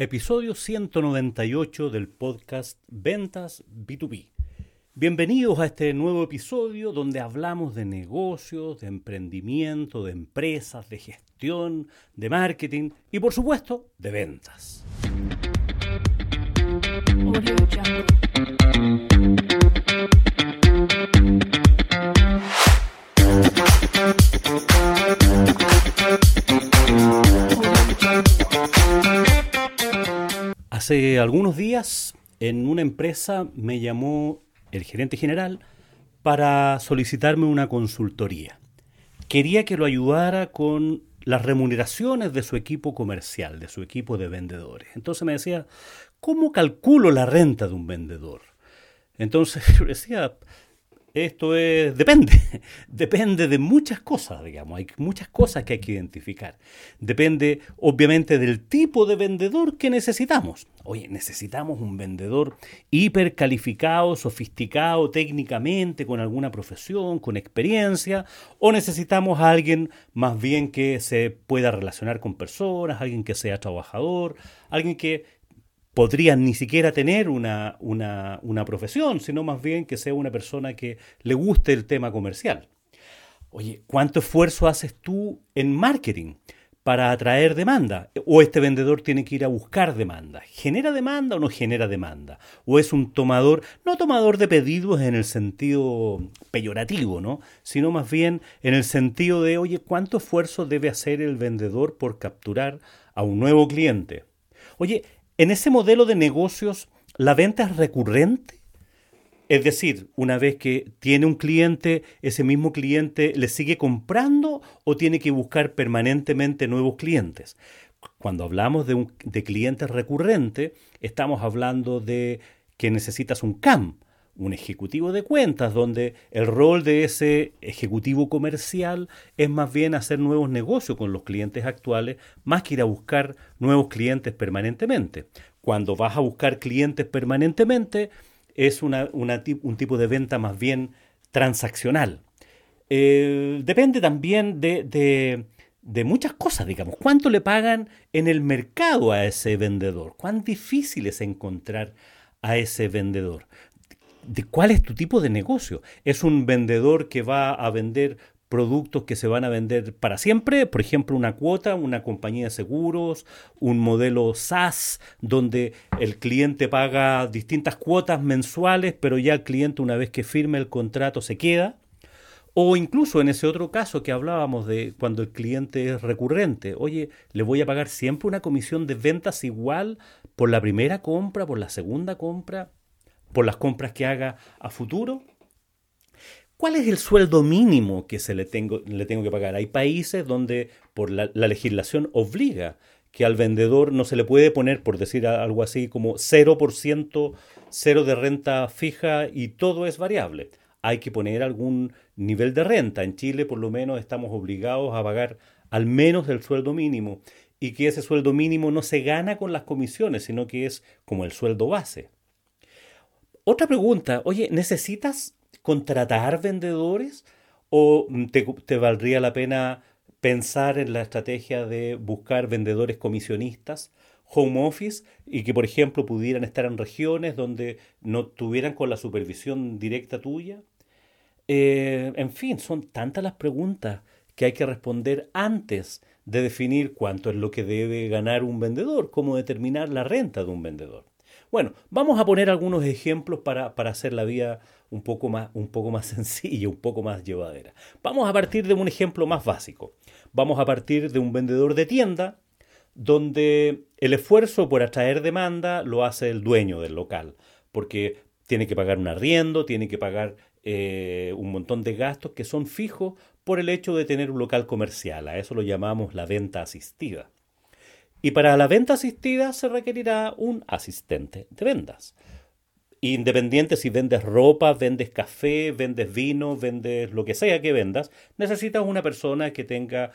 Episodio 198 del podcast Ventas B2B. Bienvenidos a este nuevo episodio donde hablamos de negocios, de emprendimiento, de empresas, de gestión, de marketing y por supuesto de ventas. Hace algunos días en una empresa me llamó el gerente general para solicitarme una consultoría. Quería que lo ayudara con las remuneraciones de su equipo comercial, de su equipo de vendedores. Entonces me decía, ¿cómo calculo la renta de un vendedor? Entonces decía, esto es, depende, depende de muchas cosas, digamos, hay muchas cosas que hay que identificar. Depende, obviamente, del tipo de vendedor que necesitamos. Oye, necesitamos un vendedor hipercalificado, sofisticado técnicamente, con alguna profesión, con experiencia, o necesitamos a alguien más bien que se pueda relacionar con personas, alguien que sea trabajador, alguien que podrían ni siquiera tener una, una, una, profesión, sino más bien que sea una persona que le guste el tema comercial. Oye, ¿cuánto esfuerzo haces tú en marketing para atraer demanda? ¿O este vendedor tiene que ir a buscar demanda? ¿Genera demanda o no genera demanda? ¿O es un tomador, no tomador de pedidos en el sentido peyorativo, ¿no? Sino más bien en el sentido de, oye, ¿cuánto esfuerzo debe hacer el vendedor por capturar a un nuevo cliente? Oye, en ese modelo de negocios, ¿la venta es recurrente? Es decir, una vez que tiene un cliente, ese mismo cliente le sigue comprando o tiene que buscar permanentemente nuevos clientes. Cuando hablamos de, un, de cliente recurrente, estamos hablando de que necesitas un CAM, un ejecutivo de cuentas, donde el rol de ese ejecutivo comercial es más bien hacer nuevos negocios con los clientes actuales, más que ir a buscar nuevos clientes permanentemente. Cuando vas a buscar clientes permanentemente, es una, un tipo de venta más bien transaccional. Eh, depende también de, de, de muchas cosas, digamos. ¿Cuánto le pagan en el mercado a ese vendedor? ¿Cuán difícil es encontrar a ese vendedor? De cuál es tu tipo de negocio. ¿Es un vendedor que va a vender productos que se van a vender para siempre, por ejemplo, una cuota, una compañía de seguros, un modelo SaaS, donde el cliente paga distintas cuotas mensuales, pero ya el cliente una vez que firme el contrato se queda. O incluso en ese otro caso que hablábamos de cuando el cliente es recurrente, oye, le voy a pagar siempre una comisión de ventas igual por la primera compra, por la segunda compra por las compras que haga a futuro? ¿Cuál es el sueldo mínimo que se le tengo, le tengo que pagar? Hay países donde por la, legislación obliga que al vendedor no se le puede poner, por decir algo así, como 0%, cero de renta fija y todo es variable. Hay que poner algún nivel de renta. En Chile, por lo menos, estamos obligados a pagar al menos el sueldo mínimo y que ese sueldo mínimo no se gana con las comisiones, sino que es como el sueldo base. Otra pregunta, oye, ¿necesitas contratar vendedores o te, valdría la pena pensar en la estrategia de buscar vendedores comisionistas, home office, y que, por ejemplo, pudieran estar en regiones donde no tuvieran con la supervisión directa tuya? Eh, en fin, son tantas las preguntas que hay que responder antes de definir cuánto es lo que debe ganar un vendedor, cómo determinar la renta de un vendedor. Bueno, vamos a poner algunos ejemplos para, hacer la vida un poco, más, un poco más sencilla, un poco más llevadera. Vamos a partir de un ejemplo más básico. Vamos a partir de un vendedor de tienda donde el esfuerzo por atraer demanda lo hace el dueño del local, porque tiene que pagar un arriendo, tiene que pagar eh, un montón de gastos que son fijos por el hecho de tener un local comercial. A eso lo llamamos la venta asistida. Y para la venta asistida se requerirá un asistente de ventas. Independiente si vendes ropa, vendes café, vendes vino, vendes lo que sea que vendas, necesitas una persona que tenga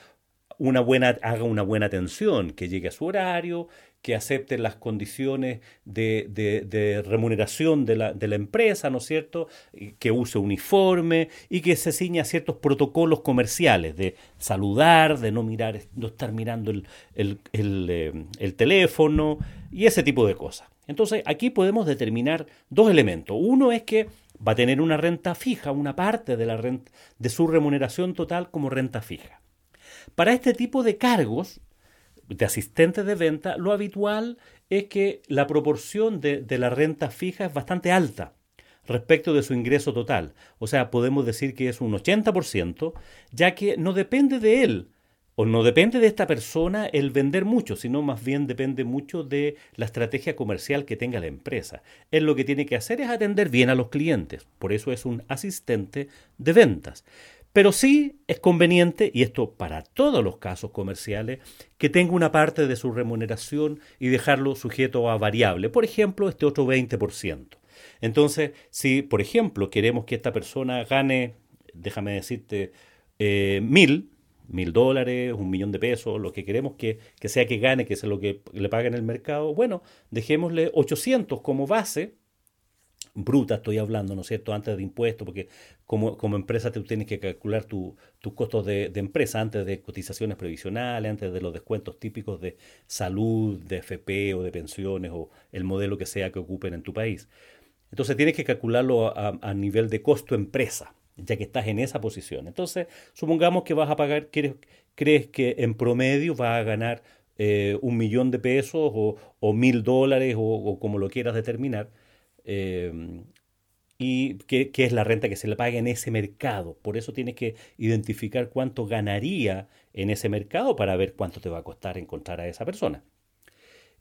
una buena, haga una buena atención, que llegue a su horario, que acepte las condiciones de, remuneración de la, empresa, ¿no es cierto? Que use uniforme y que se ciña ciertos protocolos comerciales de saludar, de no mirar, no estar mirando el, el, eh, el teléfono y ese tipo de cosas. Entonces, aquí podemos determinar dos elementos. Uno es que va a tener una renta fija, una parte de, la renta, de su remuneración total como renta fija. Para este tipo de cargos de asistentes de venta, lo habitual es que la proporción de, de la renta fija es bastante alta respecto de su ingreso total. O sea, podemos decir que es un 80%, ya que no depende de él o no depende de esta persona el vender mucho, sino más bien depende mucho de la estrategia comercial que tenga la empresa. Él lo que tiene que hacer es atender bien a los clientes, por eso es un asistente de ventas. Pero sí es conveniente, y esto para todos los casos comerciales, que tenga una parte de su remuneración y dejarlo sujeto a variable, por ejemplo, este otro 20%. Entonces, si, por ejemplo, queremos que esta persona gane, déjame decirte, eh, mil, mil dólares, un millón de pesos, lo que queremos que, que sea que gane, que sea lo que le pague en el mercado, bueno, dejémosle 800 como base, bruta estoy hablando, ¿no es cierto?, antes de impuestos, porque como, como empresa tú tienes que calcular tus costos de, empresa antes de cotizaciones previsionales, antes de los descuentos típicos de salud, de FP o de pensiones o el modelo que sea que ocupen en tu país. Entonces tienes que calcularlo a, a nivel de costo empresa ya que estás en esa posición. Entonces, supongamos que vas a pagar, crees que en promedio vas a ganar eh, un millón de pesos o, mil dólares o, como lo quieras determinar, eh, y qué es la renta que se le paga en ese mercado. Por eso tienes que identificar cuánto ganaría en ese mercado para ver cuánto te va a costar encontrar a esa persona.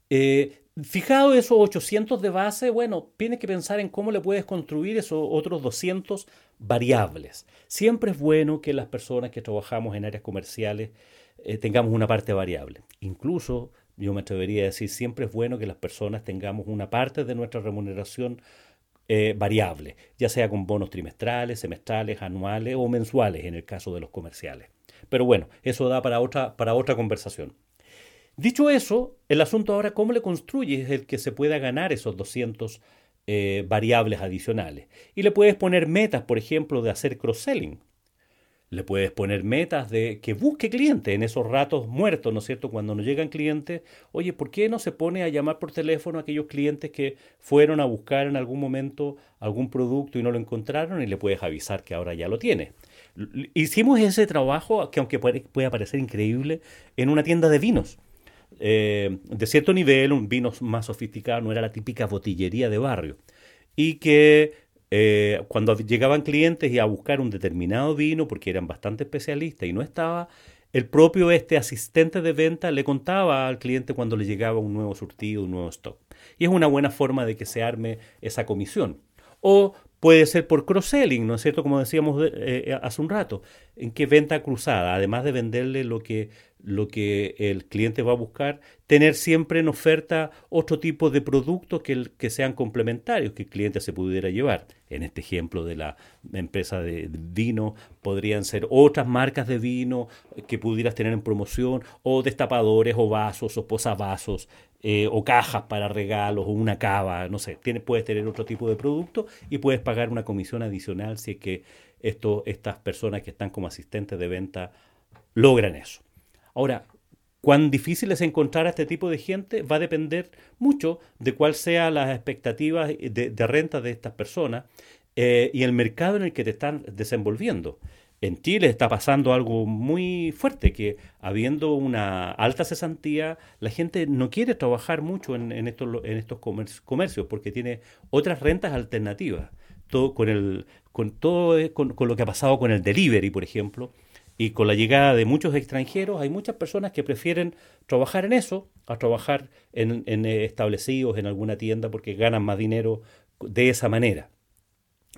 Eh, fijado esos 800 de base, bueno, tienes que pensar en cómo le puedes construir esos otros 200 variables. Siempre es bueno que las personas que trabajamos en áreas comerciales eh, tengamos una parte variable. Incluso, yo me atrevería a decir, siempre es bueno que las personas tengamos una parte de nuestra remuneración eh, variable, ya sea con bonos trimestrales, semestrales, anuales o mensuales en el caso de los comerciales. Pero bueno, eso da para otra, para otra conversación. Dicho eso, el asunto ahora, ¿cómo le construyes el que se pueda ganar esos 200 eh, variables adicionales? Y le puedes poner metas, por ejemplo, de hacer cross-selling. Le puedes poner metas de que busque clientes en esos ratos muertos, ¿no es cierto? Cuando no llegan clientes, oye, ¿por qué no se pone a llamar por teléfono a aquellos clientes que fueron a buscar en algún momento algún producto y no lo encontraron y le puedes avisar que ahora ya lo tiene? Hicimos ese trabajo, que aunque puede parecer increíble, en una tienda de vinos eh, de cierto nivel, un vino más sofisticado, no era la típica botillería de barrio. Y que eh, cuando llegaban clientes y a buscar un determinado vino, porque eran bastante especialistas y no estaba, el propio este asistente de venta le contaba al cliente cuando le llegaba un nuevo surtido, un nuevo stock. Y es una buena forma de que se arme esa comisión. O puede ser por cross-selling, ¿no es cierto? Como decíamos eh, hace un rato, en qué venta cruzada, además de venderle lo que lo que el cliente va a buscar, tener siempre en oferta otro tipo de productos que, que, sean complementarios que el cliente se pudiera llevar. En este ejemplo de la empresa de vino, podrían ser otras marcas de vino que pudieras tener en promoción, o destapadores, o vasos, o posavasos, eh, o cajas para regalos, o una cava, no sé. Tienes, puedes tener otro tipo de producto y puedes pagar una comisión adicional si es que esto, estas personas que están como asistentes de venta logran eso. Ahora, cuán difícil es encontrar a este tipo de gente va a depender mucho de cuáles sean las expectativas de, renta de estas personas eh, y el mercado en el que te están desenvolviendo. En Chile está pasando algo muy fuerte, que habiendo una alta cesantía, la gente no quiere trabajar mucho en, estos, comercios porque tiene otras rentas alternativas. Todo con, todo, con lo que ha pasado con el delivery, por ejemplo, y con la llegada de muchos extranjeros, hay muchas personas que prefieren trabajar en eso a trabajar en, establecidos en alguna tienda porque ganan más dinero de esa manera.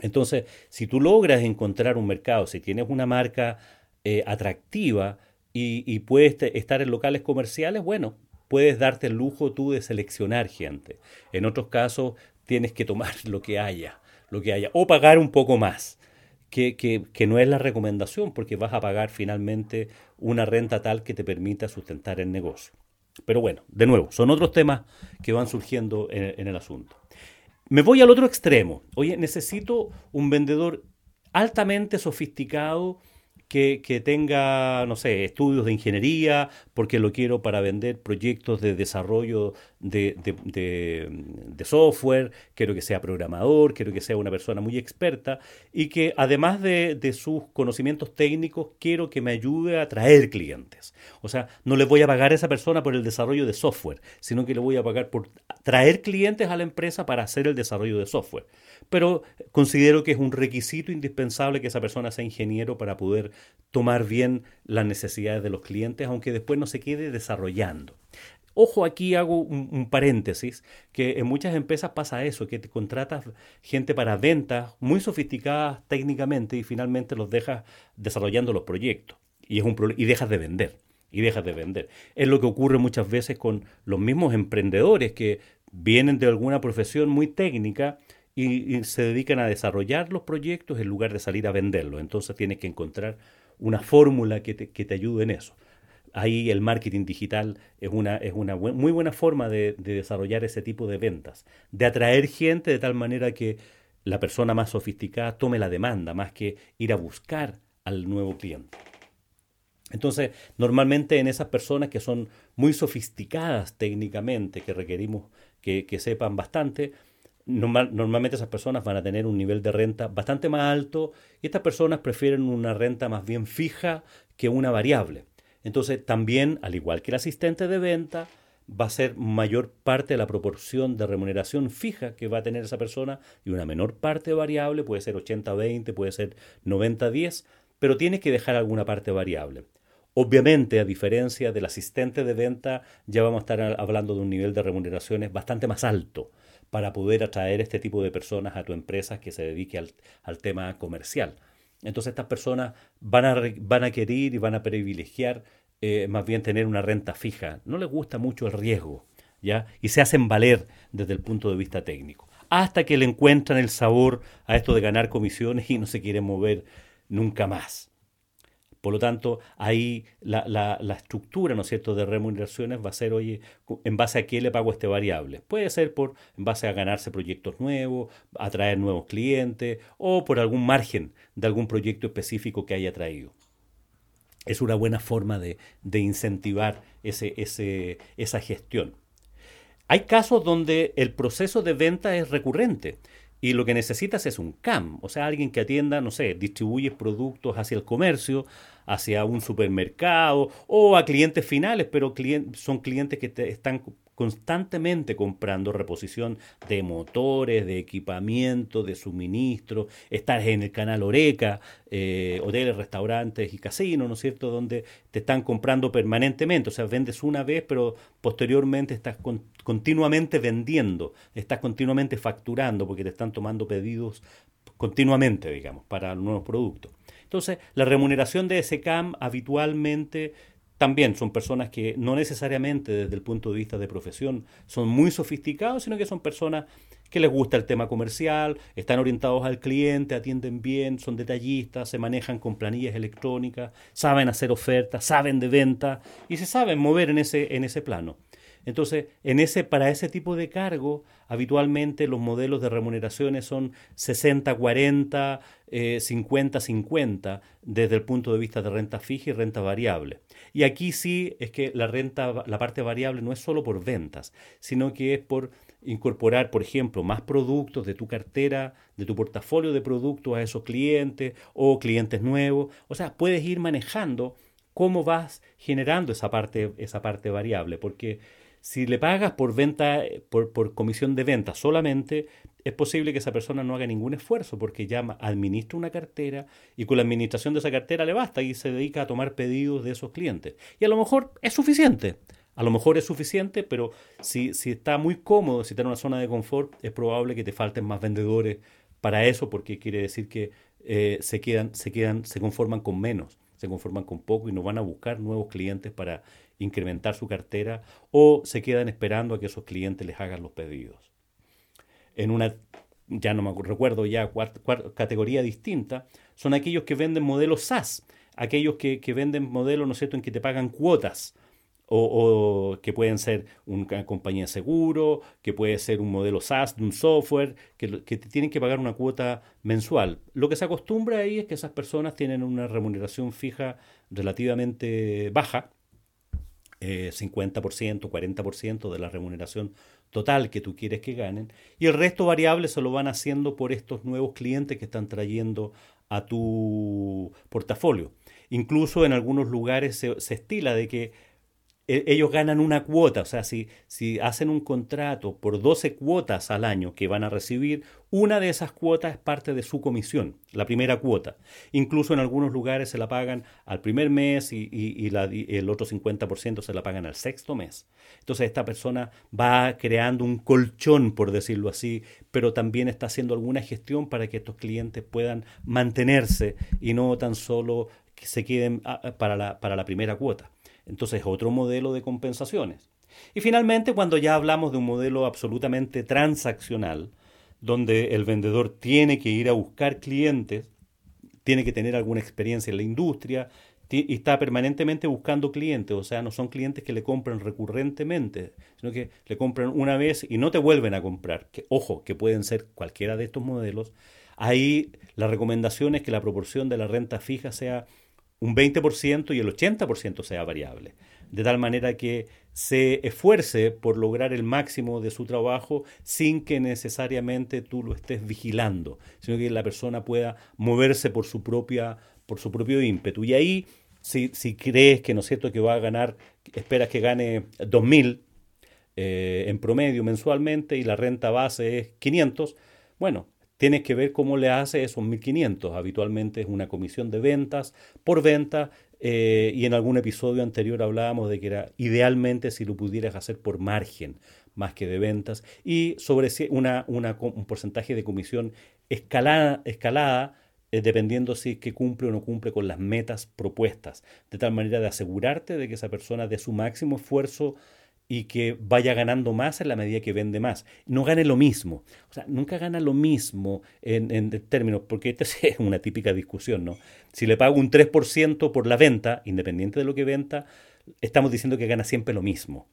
Entonces, si tú logras encontrar un mercado, si tienes una marca eh, atractiva y, puedes estar en locales comerciales, bueno, puedes darte el lujo tú de seleccionar gente. En otros casos, tienes que tomar lo que haya, lo que haya, o pagar un poco más que, no es la recomendación porque vas a pagar finalmente una renta tal que te permita sustentar el negocio. Pero bueno, de nuevo, son otros temas que van surgiendo en, el asunto. Me voy al otro extremo. Oye, necesito un vendedor altamente sofisticado que, tenga, no sé, estudios de ingeniería, porque lo quiero para vender proyectos de desarrollo de, software, quiero que sea programador, quiero que sea una persona muy experta y que además de, sus conocimientos técnicos, quiero que me ayude a atraer clientes. O sea, no le voy a pagar a esa persona por el desarrollo de software, sino que le voy a pagar por traer clientes a la empresa para hacer el desarrollo de software pero considero que es un requisito indispensable que esa persona sea ingeniero para poder tomar bien las necesidades de los clientes, aunque después no se quede desarrollando. Ojo, aquí hago un, paréntesis, que en muchas empresas pasa eso, que te contratas gente para ventas muy sofisticadas técnicamente y finalmente los dejas desarrollando los proyectos y, es un y dejas de vender. Y dejas de vender. Es lo que ocurre muchas veces con los mismos emprendedores que vienen de alguna profesión muy técnica y, se dedican a desarrollar los proyectos en lugar de salir a venderlos. Entonces tienes que encontrar una fórmula que te, ayude en eso. Ahí el marketing digital es una, es una muy buena forma de, desarrollar ese tipo de ventas, de atraer gente de tal manera que la persona más sofisticada tome la demanda, más que ir a buscar al nuevo cliente. Entonces, normalmente en esas personas que son muy sofisticadas técnicamente, que requerimos que sepan bastante, normalmente esas personas van a tener un nivel de renta bastante más alto y estas personas prefieren una renta más bien fija que una variable. Entonces también, al igual que el asistente de venta, va a ser mayor parte de la proporción de remuneración fija que va a tener esa persona y una menor parte variable, puede ser 80-20, puede ser 90-10, pero tiene que dejar alguna parte variable. Obviamente, a diferencia del asistente de venta, ya vamos a estar hablando de un nivel de remuneraciones bastante más alto para poder atraer este tipo de personas a tu empresa que se dedique al, tema comercial. Entonces estas personas van a, van a querer y van a privilegiar eh, más bien tener una renta fija. No les gusta mucho el riesgo, ¿ya? Y se hacen valer desde el punto de vista técnico. Hasta que le encuentran el sabor a esto de ganar comisiones y no se quieren mover nunca más. Por lo tanto, ahí la, la, estructura, ¿no cierto?, de remuneraciones va a ser, oye, ¿en base a qué le pago este variable? Puede ser por, en base a ganarse proyectos nuevos, atraer nuevos clientes o por algún margen de algún proyecto específico que haya traído. Es una buena forma de, de incentivar ese, ese, esa gestión. Hay casos donde el proceso de venta es recurrente y lo que necesitas es un CAM, o sea, alguien que atienda, no sé, distribuye productos hacia el comercio, hacia un supermercado o a clientes finales, pero son clientes que te están constantemente comprando reposición de motores, de equipamiento, de suministro. Estás en el canal Oreca, eh, hoteles, restaurantes y casinos, ¿no es cierto?, donde te están comprando permanentemente. O sea, vendes una vez, pero posteriormente estás continuamente vendiendo, estás continuamente facturando porque te están tomando pedidos continuamente, digamos, para nuevos productos. Entonces, la remuneración de ese CAM habitualmente también son personas que no necesariamente desde el punto de vista de profesión son muy sofisticados, sino que son personas que les gusta el tema comercial, están orientados al cliente, atienden bien, son detallistas, se manejan con planillas electrónicas, saben hacer ofertas, saben de venta y se saben mover en ese, en ese plano. Entonces, en ese, para ese tipo de cargo, habitualmente los modelos de remuneraciones son 60-40, 50-50, eh, desde el punto de vista de renta fija y renta variable. Y aquí sí es que la renta, la parte variable no es solo por ventas, sino que es por incorporar, por ejemplo, más productos de tu cartera, de tu portafolio de productos a esos clientes o clientes nuevos. O sea, puedes ir manejando cómo vas generando esa parte, esa parte variable, porque si le pagas por venta, por, por, comisión de venta solamente, es posible que esa persona no haga ningún esfuerzo porque ya administra una cartera y con la administración de esa cartera le basta y se dedica a tomar pedidos de esos clientes. Y a lo mejor es suficiente. A lo mejor es suficiente, pero si, si está muy cómodo, si está en una zona de confort, es probable que te falten más vendedores para eso, porque quiere decir que eh, se quedan, se quedan, se conforman con menos, se conforman con poco y no van a buscar nuevos clientes para incrementar su cartera o se quedan esperando a que esos clientes les hagan los pedidos. En una, ya no me recuerdo ya, categoría distinta, son aquellos que venden modelos SaaS, aquellos que, venden modelos, ¿no en que te pagan cuotas. o, que pueden ser una compañía de seguro, que puede ser un modelo SaaS de un software, que, que tienen que pagar una cuota mensual. Lo que se acostumbra ahí es que esas personas tienen una remuneración fija relativamente baja, 50%, eh, 40% de la remuneración total que tú quieres que ganen, y el resto variable se lo van haciendo por estos nuevos clientes que están trayendo a tu portafolio. Incluso en algunos lugares se, se estila de que ellos ganan una cuota, o sea, si, si hacen un contrato por 12 cuotas al año que van a recibir, una de esas cuotas es parte de su comisión, la primera cuota. Incluso en algunos lugares se la pagan al primer mes y, el otro 50% se la pagan al sexto mes. Entonces esta persona va creando un colchón, por decirlo así, pero también está haciendo alguna gestión para que estos clientes puedan mantenerse y no tan solo que se queden ah, para la, para la primera cuota. Entonces, otro modelo de compensaciones. Y finalmente, cuando ya hablamos de un modelo absolutamente transaccional, donde el vendedor tiene que ir a buscar clientes, tiene que tener alguna experiencia en la industria y está permanentemente buscando clientes, o sea, no son clientes que le compran recurrentemente, sino que le compran una vez y no te vuelven a comprar. Ojo, que pueden ser cualquiera de estos modelos. Ahí la recomendación es que la proporción de la renta fija sea un 20% y el 80% sea variable, de tal manera que se esfuerce por lograr el máximo de su trabajo sin que necesariamente tú lo estés vigilando, sino que la persona pueda moverse por su, propia, por su propio ímpetu. Y ahí, si, si crees que no es cierto que va a ganar, esperas que gane 2.000 eh, en promedio mensualmente y la renta base es 500, bueno, tienes que ver cómo le hace esos 1.500. Habitualmente es una comisión de ventas por venta eh, y en algún episodio anterior hablábamos de que era idealmente si lo pudieras hacer por margen más que de ventas y sobre una, un porcentaje de comisión escalada, escalada eh, dependiendo si es que cumple o no cumple con las metas propuestas, de tal manera de asegurarte de que esa persona dé su máximo esfuerzo y que vaya ganando más en la medida que vende más. No gane lo mismo. O sea, nunca gana lo mismo en, en términos, porque esta es una típica discusión, ¿no? Si le pago un 3% por la venta, independiente de lo que venta, estamos diciendo que gana siempre lo mismo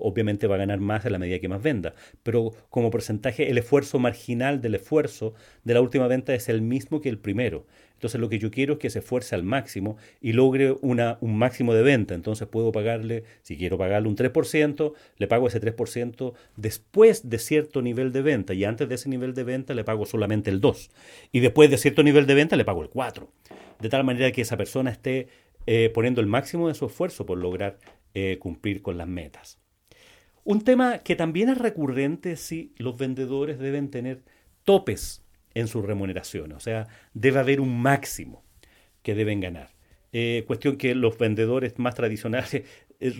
obviamente va a ganar más en la medida que más venda, pero como porcentaje el esfuerzo marginal del esfuerzo de la última venta es el mismo que el primero. Entonces lo que yo quiero es que se esfuerce al máximo y logre un máximo de venta. Entonces puedo pagarle, si quiero pagarle un 3%, le pago ese 3% después de cierto nivel de venta y antes de ese nivel de venta le pago solamente el 2%. Y después de cierto nivel de venta le pago el 4%. De tal manera que esa persona esté eh, poniendo el máximo de su esfuerzo por lograr eh, cumplir con las metas. Un tema que también es recurrente si los vendedores deben tener topes en su remuneración, o sea, debe haber un máximo que deben ganar. Eh, cuestión que los vendedores más tradicionales eh,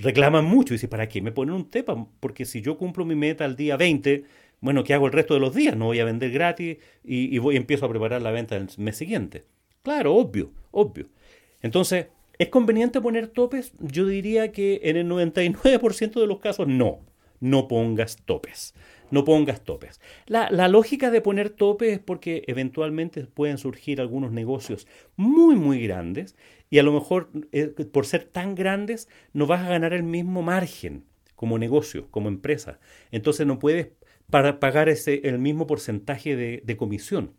reclaman mucho. Dicen, ¿para qué me ponen un tepa? Porque si yo cumplo mi meta al día 20, bueno, ¿qué hago el resto de los días? No voy a vender gratis y, y voy, empiezo a preparar la venta del mes siguiente. Claro, obvio, obvio. Entonces, ¿es conveniente poner topes? Yo diría que en el 99% de los casos no no pongas topes. No pongas topes. La, lógica de poner topes es porque eventualmente pueden surgir algunos negocios muy, muy grandes y a lo mejor eh, por ser tan grandes no vas a ganar el mismo margen como negocio, como empresa. Entonces no puedes para pagar ese, el mismo porcentaje de, de comisión.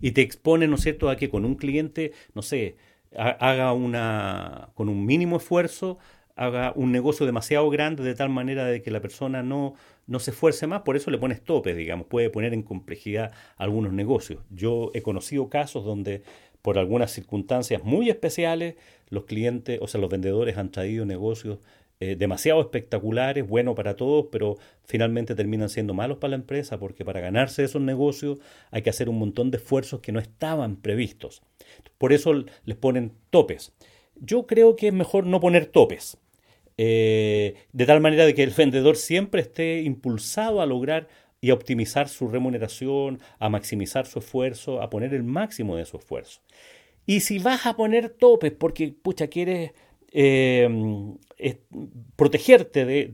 Y te expone, ¿no es cierto?, a que con un cliente, no sé, haga una, con un mínimo esfuerzo, haga un negocio demasiado grande de tal manera de que la persona no, no se esfuerce más, por eso le pones tope, digamos, puede poner en complejidad algunos negocios. Yo he conocido casos donde por algunas circunstancias muy especiales los clientes, o sea, los vendedores han traído negocios eh, demasiado espectaculares, buenos para todos, pero finalmente terminan siendo malos para la empresa porque para ganarse esos negocios hay que hacer un montón de esfuerzos que no estaban previstos. Por eso les ponen topes. Yo creo que es mejor no poner topes. Eh, de tal manera de que el vendedor siempre esté impulsado a lograr y a optimizar su remuneración, a maximizar su esfuerzo, a poner el máximo de su esfuerzo. Y si vas a poner topes porque, pucha, quieres eh, protegerte de,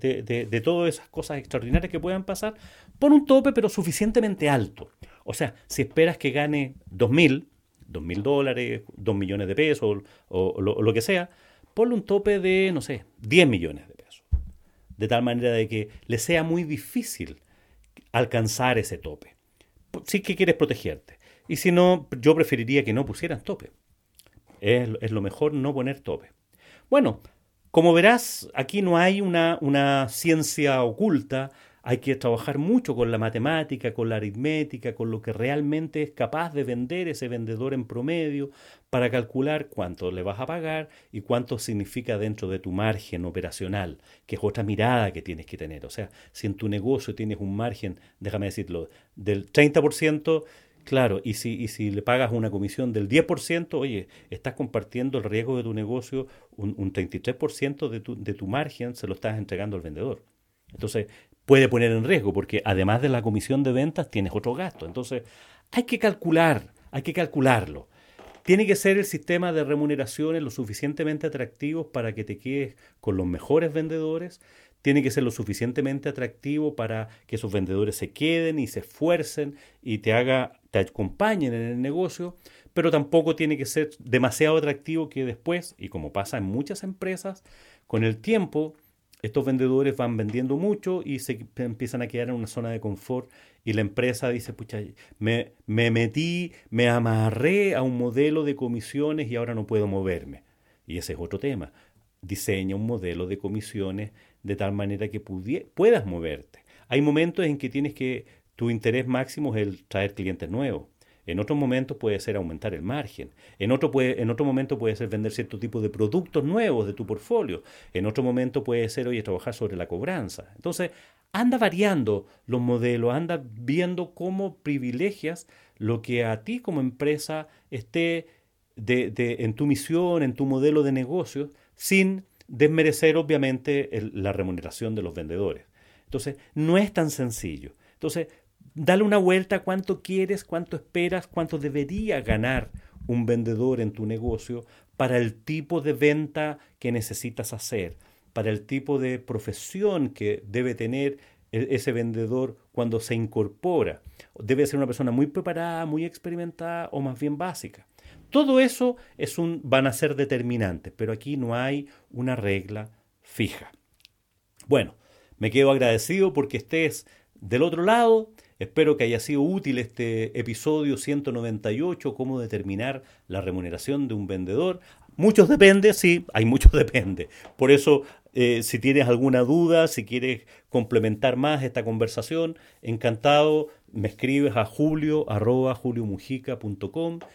de, todas esas cosas extraordinarias que puedan pasar, pon un tope pero suficientemente alto. O sea, si esperas que gane 2.000, 2.000 dólares, 2 millones de pesos o, lo, que sea, ponle un tope de, no sé, 10 millones de pesos. De tal manera de que le sea muy difícil alcanzar ese tope. Si que quieres protegerte. Y si no, yo preferiría que no pusieran tope. Es, es lo mejor no poner tope. Bueno, como verás, aquí no hay una, una ciencia oculta, hay que trabajar mucho con la matemática, con la aritmética, con lo que realmente es capaz de vender ese vendedor en promedio para calcular cuánto le vas a pagar y cuánto significa dentro de tu margen operacional, que es otra mirada que tienes que tener. O sea, si en tu negocio tienes un margen, déjame decirlo, del 30%, Claro, y si, y si le pagas una comisión del 10%, oye, estás compartiendo el riesgo de tu negocio, un, un 33% de tu, de tu margen se lo estás entregando al vendedor. Entonces, puede poner en riesgo, porque además de la comisión de ventas tienes otro gasto. Entonces, hay que calcular, hay que calcularlo. Tiene que ser el sistema de remuneraciones lo suficientemente atractivo para que te quedes con los mejores vendedores. Tiene que ser lo suficientemente atractivo para que esos vendedores se queden y se esfuercen y te haga, te acompañen en el negocio, pero tampoco tiene que ser demasiado atractivo que después, y como pasa en muchas empresas, con el tiempo estos vendedores van vendiendo mucho y se empiezan a quedar en una zona de confort y la empresa dice, pucha, me, me metí, me amarré a un modelo de comisiones y ahora no puedo moverme. Y ese es otro tema. Diseña un modelo de comisiones de tal manera que puedas moverte. Hay momentos en que tienes que, tu interés máximo es el traer clientes nuevos. En otros momentos puede ser aumentar el margen. En otro, en otro momento puede ser vender cierto tipo de productos nuevos de tu portfolio. En otro momento puede ser, oye, trabajar sobre la cobranza. Entonces, anda variando los modelos, anda viendo cómo privilegias lo que a ti como empresa esté de, en tu misión, en tu modelo de negocio, sin desmerecer obviamente la remuneración de los vendedores. Entonces, no es tan sencillo. Entonces, dale una vuelta a cuánto quieres, cuánto esperas, cuánto debería ganar un vendedor en tu negocio para el tipo de venta que necesitas hacer, para el tipo de profesión que debe tener e-, ese vendedor cuando se incorpora. Debe ser una persona muy preparada, muy experimentada o más bien básica. Todo eso es un, van a ser determinantes, pero aquí no hay una regla fija. Bueno, me quedo agradecido porque estés del otro lado Espero que haya sido útil este episodio 198, cómo determinar la remuneración de un vendedor. Muchos depende, sí, hay muchos depende. Por eso, eh, si tienes alguna duda, si quieres complementar más esta conversación, encantado, me escribes a julio arroba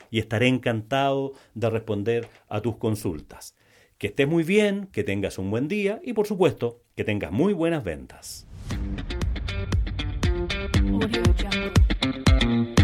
y estaré encantado de responder a tus consultas. Que estés muy bien, que tengas un buen día y por supuesto que tengas muy buenas ventas. Audio Jungle.